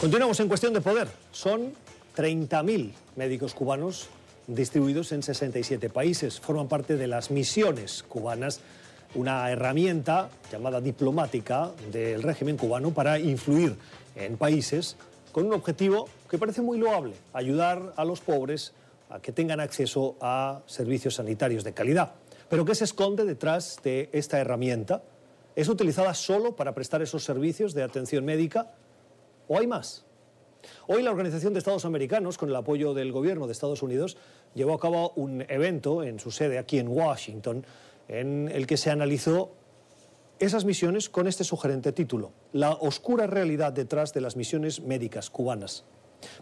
Continuamos en cuestión de poder. Son 30.000 médicos cubanos distribuidos en 67 países. Forman parte de las misiones cubanas, una herramienta llamada diplomática del régimen cubano para influir en países con un objetivo que parece muy loable, ayudar a los pobres a que tengan acceso a servicios sanitarios de calidad. Pero ¿qué se esconde detrás de esta herramienta? ¿Es utilizada solo para prestar esos servicios de atención médica o hay más? Hoy la Organización de Estados Americanos, con el apoyo del gobierno de Estados Unidos, llevó a cabo un evento en su sede aquí en Washington, en el que se analizó esas misiones con este sugerente título, La oscura realidad detrás de las misiones médicas cubanas.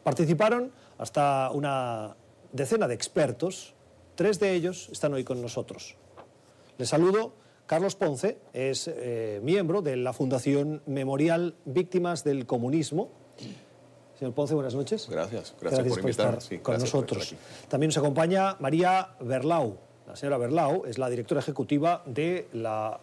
Participaron hasta una decena de expertos, tres de ellos están hoy con nosotros. Les saludo, Carlos Ponce es eh, miembro de la Fundación Memorial Víctimas del Comunismo, Señor Ponce, buenas noches. Gracias, gracias, por, estar con nosotros. También nos acompaña María Berlau. La señora Berlau es la directora ejecutiva de la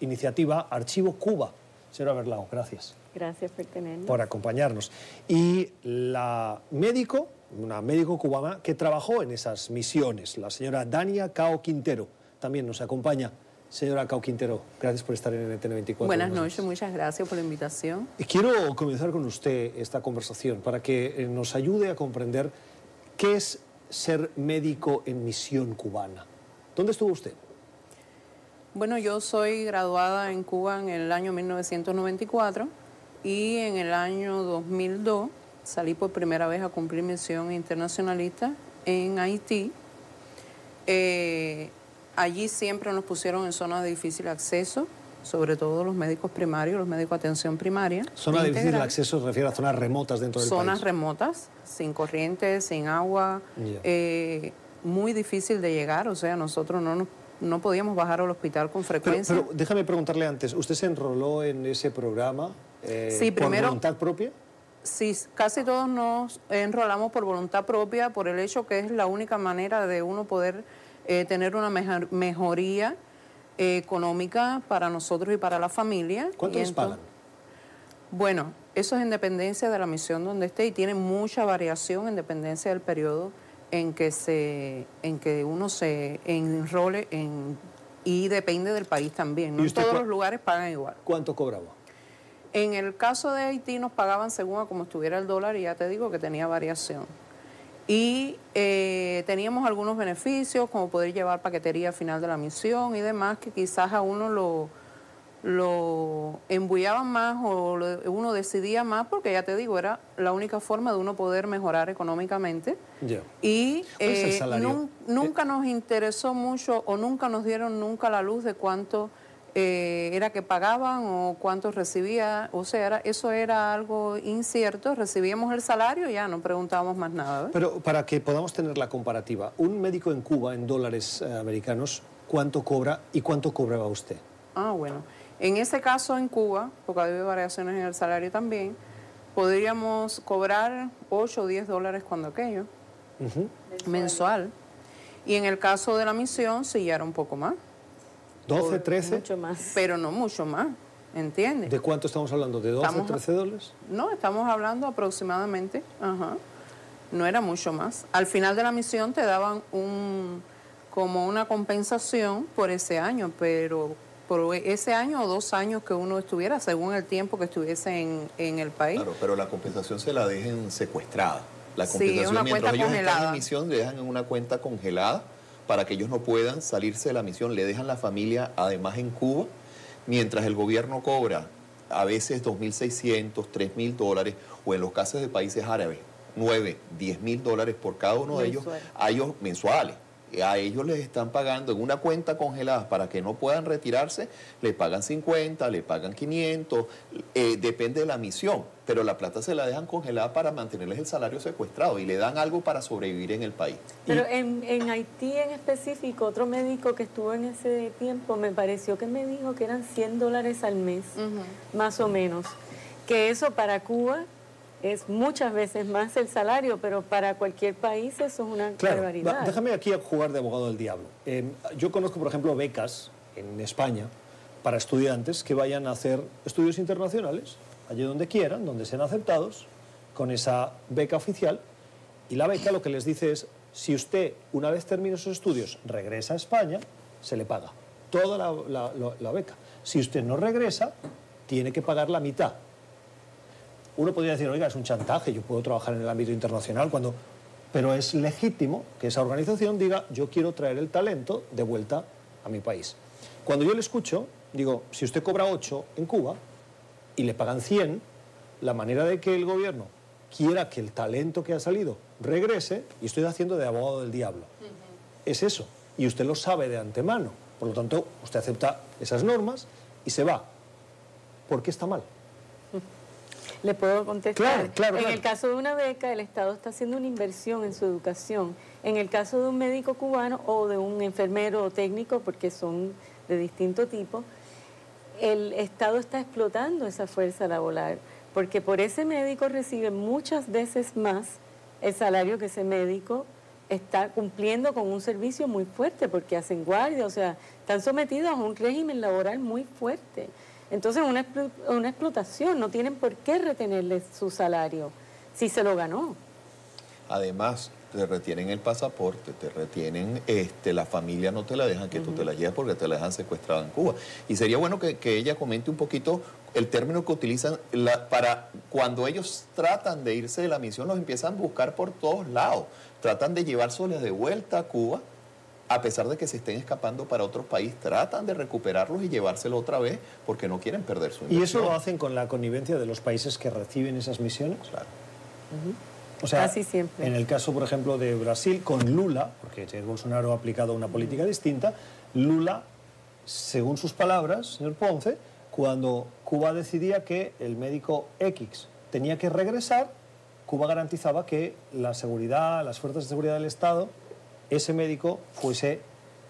iniciativa Archivo Cuba. Señora Berlau, gracias. Gracias por tenernos. Por acompañarnos. Y la médico, una médico cubana que trabajó en esas misiones, la señora Dania Cao Quintero, también nos acompaña. Señora Cao Quintero, gracias por estar en NTN 24. Buenas noches, muchas gracias por la invitación. Quiero comenzar con usted esta conversación para que eh, nos ayude a comprender qué es ser médico en misión cubana. ¿Dónde estuvo usted? Bueno, yo soy graduada en Cuba en el año 1994 y en el año 2002 salí por primera vez a cumplir misión internacionalista en Haití. Eh, Allí siempre nos pusieron en zonas de difícil acceso, sobre todo los médicos primarios, los médicos de atención primaria. Zona de difícil acceso se refiere a zonas remotas dentro del zonas país. Zonas remotas, sin corriente, sin agua, eh, muy difícil de llegar, o sea, nosotros no no podíamos bajar al hospital con frecuencia. Pero, déjame preguntarle antes, ¿usted se enroló en ese programa eh, sí, por voluntad propia? Sí, casi todos nos enrolamos por voluntad propia, por el hecho que es la única manera de uno poder eh, tener una mejoría eh, económica para nosotros y para la familia. ¿Cuánto les pagan? Bueno, eso es en dependencia de la misión donde esté y tiene mucha variación en dependencia del periodo en que se en que uno se enrole en y depende del país también. No todos los lugares pagan igual. ¿Cuánto cobraba? En el caso de Haití nos pagaban según a como estuviera el dólar y ya te digo que tenía variación. Y eh, teníamos algunos beneficios, como poder llevar paquetería al final de la misión y demás, que quizás a uno lo, lo embullaban más o uno decidía más, porque ya te digo, era la única forma de uno poder mejorar económicamente. Y eh, nunca nos interesó mucho o nunca nos dieron nunca la luz de cuánto eh, era que pagaban o cuánto recibía, o sea, eso era algo incierto, recibíamos el salario y ya no preguntábamos más nada. Pero para que podamos tener la comparativa, un médico en Cuba, en dólares eh, americanos, ¿cuánto cobra y cuánto cobraba usted? Ah, bueno. En ese caso en Cuba, porque había variaciones en el salario también, podríamos cobrar 8 o 10 dólares cuando aquello, mensual. Y en el caso de la misión, sí, ya era un poco más. 12, 13. Mucho más. Pero no mucho más, ¿entiendes? ¿De cuánto estamos hablando? ¿De 12, 13 dólares? No, estamos hablando aproximadamente, ajá. No era mucho más. Al final de la misión te daban un como una compensación por ese año, pero por ese año o dos años que uno estuviera, según el tiempo que estuviese en, en el país. Claro, pero la compensación se la dejen secuestrada. La compensación, sí, una mientras ellos están en misión, le dejan en una cuenta congelada para que ellos no puedan salirse de la misión. Le dejan la familia además en Cuba, mientras el gobierno cobra a veces 2.600, 3.000 dólares, o en los casos de países árabes, 9, 10 mil dólares por cada uno de ellos, a ellos mensuales a ellos les están pagando en una cuenta congelada para que no puedan retirarse, le pagan 50, le pagan 500, eh, depende de la misión, pero la plata se la dejan congelada para mantenerles el salario secuestrado y le dan algo para sobrevivir en el país. Pero en, en Haití en específico, otro médico que estuvo en ese tiempo me pareció que me dijo que eran 100 dólares al mes, más o menos, que eso para Cuba es muchas veces más el salario, pero para cualquier país eso es una claro, barbaridad. déjame aquí jugar de abogado del diablo. Em, yo conozco, por ejemplo, becas en España para estudiantes que vayan a hacer estudios internacionales, allí donde quieran, donde sean aceptados, con esa beca oficial y la beca lo que les dice es, si usted una vez termine sus estudios regresa a España, se le paga toda la, la- la- la beca. Si usted no regresa, tiene que pagar la mitad. Uno podría decir, oiga, es un chantaje, yo puedo trabajar en el ámbito internacional cuando... Pero es legítimo que esa organización diga, yo quiero traer el talento de vuelta a mi país. Cuando yo le escucho, digo, si usted cobra 8 en Cuba y le pagan 100, la manera de que el gobierno quiera que el talento que ha salido regrese, y estoy haciendo de abogado del diablo, es eso. Y usted lo sabe de antemano. Por lo tanto, usted acepta esas normas y se va. ¿Por qué está mal? Le puedo contestar. Claro, claro, en claro. el caso de una beca, el Estado está haciendo una inversión en su educación. En el caso de un médico cubano o de un enfermero o técnico, porque son de distinto tipo, el Estado está explotando esa fuerza laboral, porque por ese médico recibe muchas veces más el salario que ese médico está cumpliendo con un servicio muy fuerte, porque hacen guardia, o sea, están sometidos a un régimen laboral muy fuerte. Entonces, una, una explotación, no tienen por qué retenerle su salario si se lo ganó. Además, te retienen el pasaporte, te retienen, este, la familia no te la dejan que tú te la lleves porque te la dejan secuestrada en Cuba. Y sería bueno que, que ella comente un poquito el término que utilizan la- para cuando ellos tratan de irse de la misión, los empiezan a buscar por todos lados. Tratan de llevárselos de vuelta a Cuba, a pesar de que se estén escapando para otro país, tratan de recuperarlos y llevárselo otra vez porque no quieren perder su ¿Y eso inversión. lo hacen con la connivencia de los países que reciben esas misiones? Claro. O sea, Casi siempre. En el caso, por ejemplo, de Brasil, con Lula, porque Jair Bolsonaro ha aplicado una política distinta, Lula, según sus palabras, señor Ponce, cuando Cuba decidía que el médico X tenía que regresar, Cuba garantizaba que la seguridad, las fuerzas de seguridad del Estado, ese médico fuese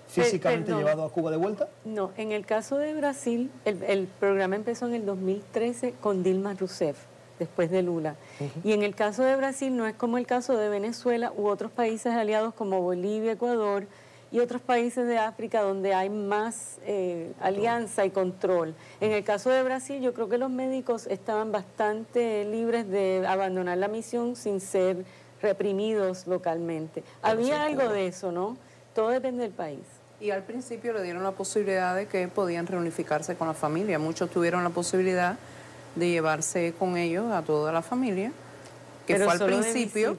físicamente perdón. llevado a Cuba de vuelta. No, en el caso de Brasil, el, el programa empezó en el 2013 con Dilma Rousseff, después de Lula. Y en el caso de Brasil no es como el caso de Venezuela u otros países aliados como Bolivia, Ecuador y otros países de África donde hay más eh, alianza y control. En el caso de Brasil yo creo que los médicos estaban bastante libres de abandonar la misión sin ser reprimidos localmente. Había algo de eso, ¿no? Todo depende del país. Y al principio le dieron la posibilidad de que podían reunificarse con la familia. Muchos tuvieron la posibilidad de llevarse con ellos a toda la familia, que Pero fue al principio,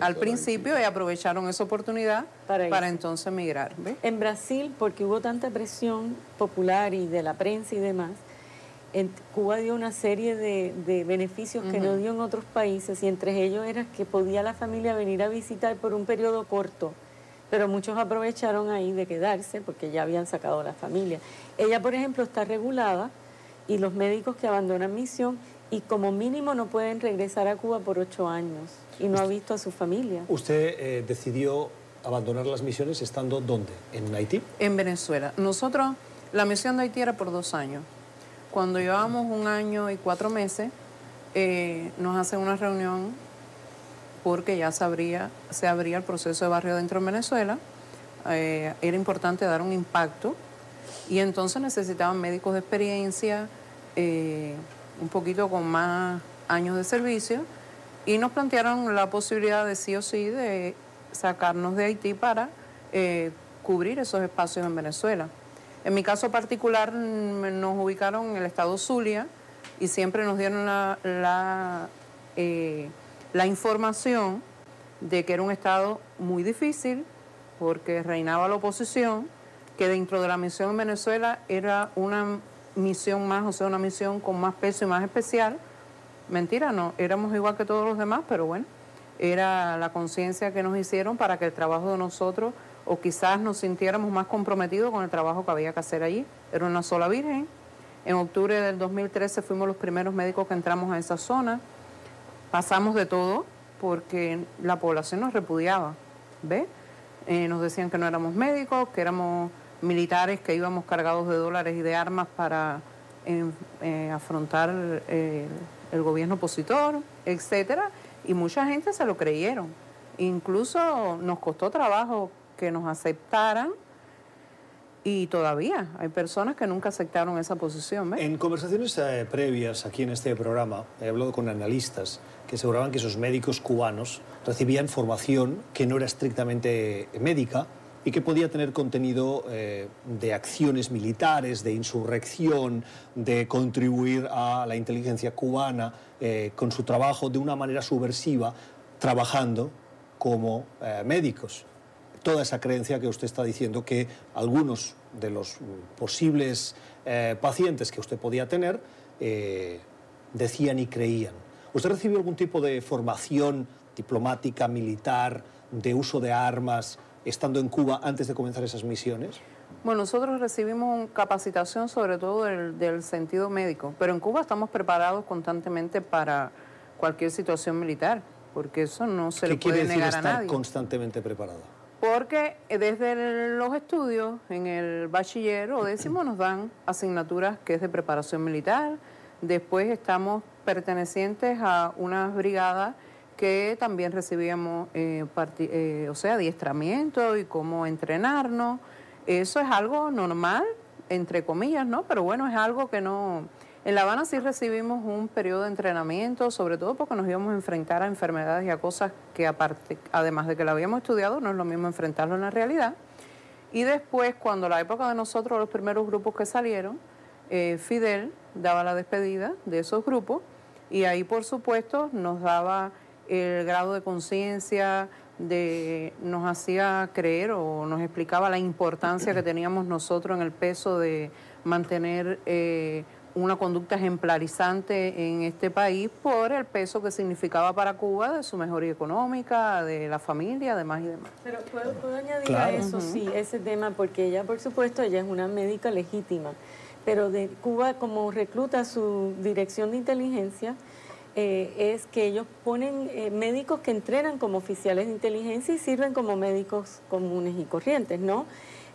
al principio y aprovecharon esa oportunidad Para entonces migrar. ¿ves? En Brasil, porque hubo tanta presión popular y de la prensa y demás, en Cuba dio una serie de, de beneficios que no dio en otros países y entre ellos era que podía la familia venir a visitar por un periodo corto, pero muchos aprovecharon ahí de quedarse porque ya habían sacado a la familia. Ella, por ejemplo, está regulada y los médicos que abandonan misión y como mínimo no pueden regresar a Cuba por ocho años y no ha visto a su familia. ¿Usted eh, decidió abandonar las misiones estando dónde? ¿En Haití? En Venezuela. Nosotros, la misión de Haití era por dos años. Cuando llevábamos un año y cuatro meses, eh, nos hacen una reunión porque ya se abría, se abría el proceso de barrio dentro en Venezuela. Eh, era importante dar un impacto y entonces necesitaban médicos de experiencia, eh, un poquito con más años de servicio y nos plantearon la posibilidad de sí o sí de sacarnos de Haití para eh, cubrir esos espacios en Venezuela. En mi caso particular mm, nos ubicaron en el estado Zulia y siempre nos dieron eh, la información de que era un estado muy difícil porque reinaba la oposición, que dentro de la misión en Venezuela era una misión más, o sea, una misión con más peso y más especial. Mentira, no, éramos igual que todos los demás, pero bueno, era la conciencia que nos hicieron para que el trabajo de nosotros, o quizás nos sintiéramos más comprometidos con el trabajo que había que hacer allí. Era una sola virgen. En octubre del 2013 fuimos los primeros médicos que entramos a esa zona. Pasamos de todo porque la población nos repudiaba, ¿ve? Eh, nos decían que no éramos médicos, que éramos militares, que íbamos cargados de dólares y de armas para eh, eh, afrontar eh, el gobierno opositor, etcétera, y mucha gente se lo creyeron. Incluso nos costó trabajo que nos aceptaran y todavía hay personas que nunca aceptaron esa posición. En conversaciones eh, previas aquí en este programa he hablado con analistas que aseguraban que esos médicos cubanos recibían formación que no era estrictamente médica y que podía tener contenido eh, de acciones militares, de insurrección, de contribuir a la inteligencia cubana eh, con su trabajo de una manera subversiva, trabajando como médicos toda esa creencia que usted está diciendo que algunos de los posibles eh, pacientes que usted podía tener eh, decían y creían. ¿Usted recibió algún tipo de formación diplomática, militar, de uso de armas, estando en Cuba antes de comenzar esas misiones? Bueno, nosotros recibimos capacitación sobre todo del, del, sentido médico, pero en Cuba estamos preparados constantemente para cualquier situación militar, porque eso no se le puede negar a nadie. constantemente preparado? Porque desde los estudios, en el bachiller o décimo, nos dan asignaturas que es de preparación militar. Después estamos pertenecientes a unas brigadas que también recibíamos, eh, eh, o sea, adiestramiento y cómo entrenarnos. Eso es algo normal, entre comillas, ¿no? Pero bueno, es algo que no en La Habana sí recibimos un periodo de entrenamiento, sobre todo porque nos íbamos a enfrentar a enfermedades y a cosas que aparte, además de que la habíamos estudiado, no es lo mismo enfrentarlo en la realidad. Y después, cuando la época de nosotros, los primeros grupos que salieron, eh, Fidel daba la despedida de esos grupos y ahí, por supuesto, nos daba el grado de conciencia, de, nos hacía creer o nos explicaba la importancia que teníamos nosotros en el peso de mantener eh, una conducta ejemplarizante en este país por el peso que significaba para Cuba de su mejoría económica, de la familia, demás y demás. Pero puedo, añadir a eso, sí, ese tema, porque ella, por supuesto, ella es una médica legítima, pero de Cuba como recluta su dirección de inteligencia, eh, es que ellos ponen eh, médicos que entrenan como oficiales de inteligencia y sirven como médicos comunes y corrientes, ¿no?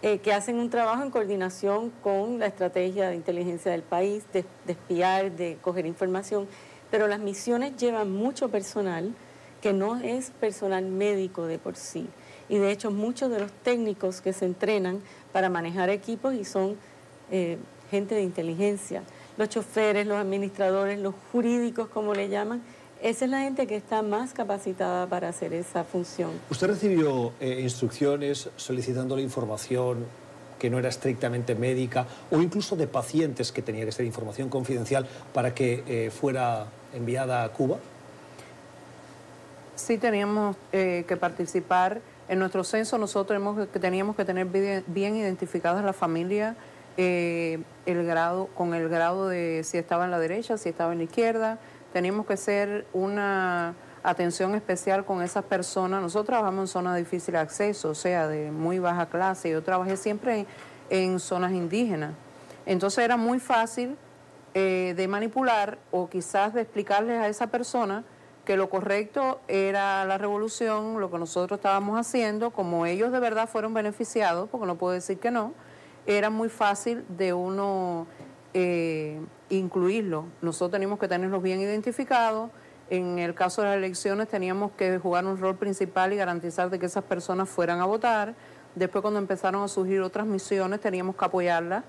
Eh, que hacen un trabajo en coordinación con la estrategia de inteligencia del país, de, espiar, de coger información, pero las misiones llevan mucho personal que no es personal médico de por sí. Y de hecho muchos de los técnicos que se entrenan para manejar equipos y son eh, gente de inteligencia, los choferes, los administradores, los jurídicos, como le llaman, esa es la gente que está más capacitada para hacer esa función. ¿Usted recibió eh, instrucciones solicitándole información que no era estrictamente médica o incluso de pacientes que tenía que ser información confidencial para que eh, fuera enviada a Cuba? Sí teníamos eh, que participar. En nuestro censo nosotros teníamos que tener bien, identificadas la familia, el grado, con el grado de si estaba en la derecha, si estaba en la izquierda, teníamos que hacer una atención especial con esas personas. Nosotros trabajamos en zonas de difícil acceso, o sea, de muy baja clase. Yo trabajé siempre en, zonas indígenas. Entonces era muy fácil eh, de manipular o quizás de explicarles a esa persona que lo correcto era la revolución, lo que nosotros estábamos haciendo, como ellos de verdad fueron beneficiados, porque no puedo decir que no, era muy fácil de uno eh, incluirlo. Nosotros teníamos que tenerlos bien identificados. En el caso de las elecciones teníamos que jugar un rol principal y garantizar de que esas personas fueran a votar. Después cuando empezaron a surgir otras misiones teníamos que apoyarlas.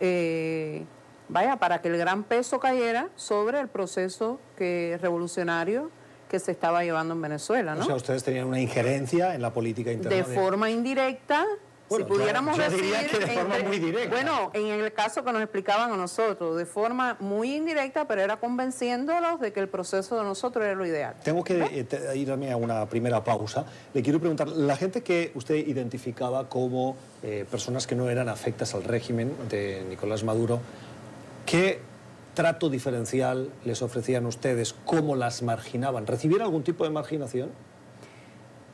Eh, vaya, para que el gran peso cayera sobre el proceso que, revolucionario que se estaba llevando en Venezuela. ¿no? O sea, ustedes tenían una injerencia en la política interna. De, forma indirecta, si pudiéramos decir, de forma muy directa. Bueno, en el caso que nos explicaban a nosotros, de forma muy indirecta, pero era convenciéndolos de que el proceso de nosotros era lo ideal. Tengo que eh, irme a una primera pausa. Le quiero preguntar, la gente que usted identificaba como eh, personas que no eran afectas al régimen de Nicolás Maduro, ¿qué trato diferencial les ofrecían ustedes? ¿Cómo las marginaban? ¿Recibieron algún tipo de marginación?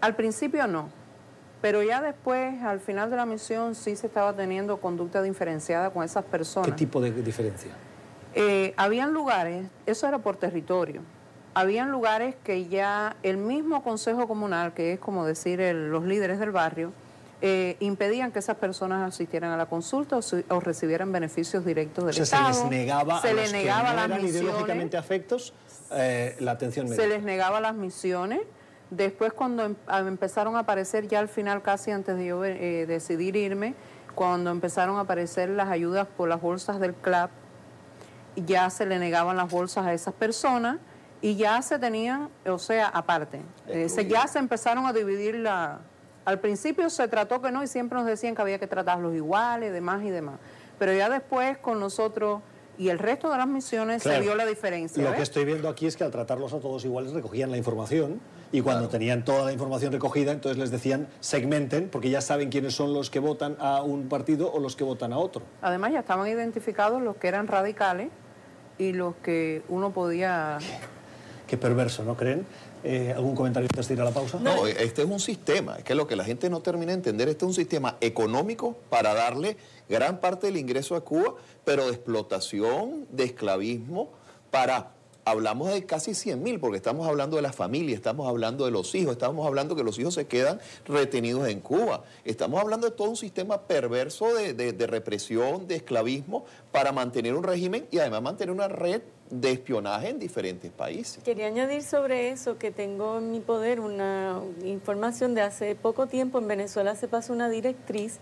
Al principio no. Pero ya después, al final de la misión, sí se estaba teniendo conducta diferenciada con esas personas. ¿Qué tipo de diferencia? Eh, habían lugares, eso era por territorio, habían lugares que ya el mismo Consejo Comunal, que es como decir los líderes del barrio, eh, impedían que esas personas asistieran a la consulta o, recibieran beneficios directos del o sea, Se les negaba a los negaba que no eran ideológicamente afectos eh, la atención médica. Se les negaba las misiones Después cuando em, empezaron a aparecer ya al final, casi antes de yo eh, decidir irme, cuando empezaron a aparecer las ayudas por las bolsas del CLAP, ya se le negaban las bolsas a esas personas y ya se tenían, o sea, aparte. Eh, se, ya se empezaron a dividir la... Al principio se trató que no y siempre nos decían que había que tratarlos iguales, demás y demás. Pero ya después con nosotros y el resto de las misiones se vio la diferencia. Lo que estoy viendo aquí es que al tratarlos a todos iguales recogían la información y cuando tenían toda la información recogida, entonces les decían segmenten, porque ya saben quiénes son los que votan a un partido o los que votan a otro. Además ya estaban identificados los que eran radicales y los que uno podía... Qué perverso, ¿no creen? Eh, ¿Algún comentario antes de ir a la pausa? No, este es un sistema, es que lo que la gente no termina de entender, este es un sistema económico para darle gran parte del ingreso a Cuba, pero de explotación, de esclavismo, para hablamos de casi 100 mil, porque estamos hablando de la familia, estamos hablando de los hijos, estamos hablando que los hijos se quedan retenidos en Cuba. Estamos hablando de todo un sistema perverso de, represión, de esclavismo, para mantener un régimen y además mantener una red de espionaje en diferentes países. Quería añadir sobre eso que tengo en mi poder una información de hace poco tiempo en Venezuela se pasó una directriz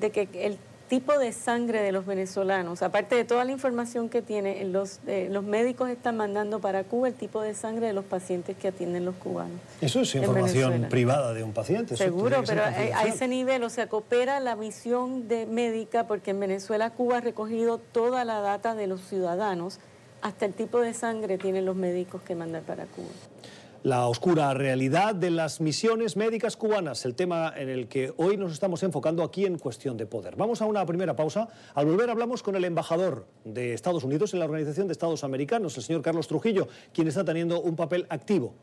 de que el tipo de sangre de los venezolanos, aparte de toda la información que tiene, los, eh, los médicos están mandando para Cuba el tipo de sangre de los pacientes que atienden los cubanos. Eso es información privada de un paciente. Seguro, pero a, ese nivel, o sea, coopera la misión de médica porque en Venezuela Cuba ha recogido toda la data de los ciudadanos, hasta el tipo de sangre tienen los médicos que mandan para Cuba la oscura realidad de las misiones médicas cubanas, el tema en el que hoy nos estamos enfocando aquí en cuestión de poder. Vamos a una primera pausa. Al volver hablamos con el embajador de Estados Unidos en la Organización de Estados Americanos, el señor Carlos Trujillo, quien está teniendo un papel activo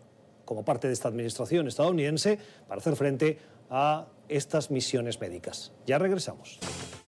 como parte de esta administración estadounidense para hacer frente a estas misiones médicas. Ya regresamos.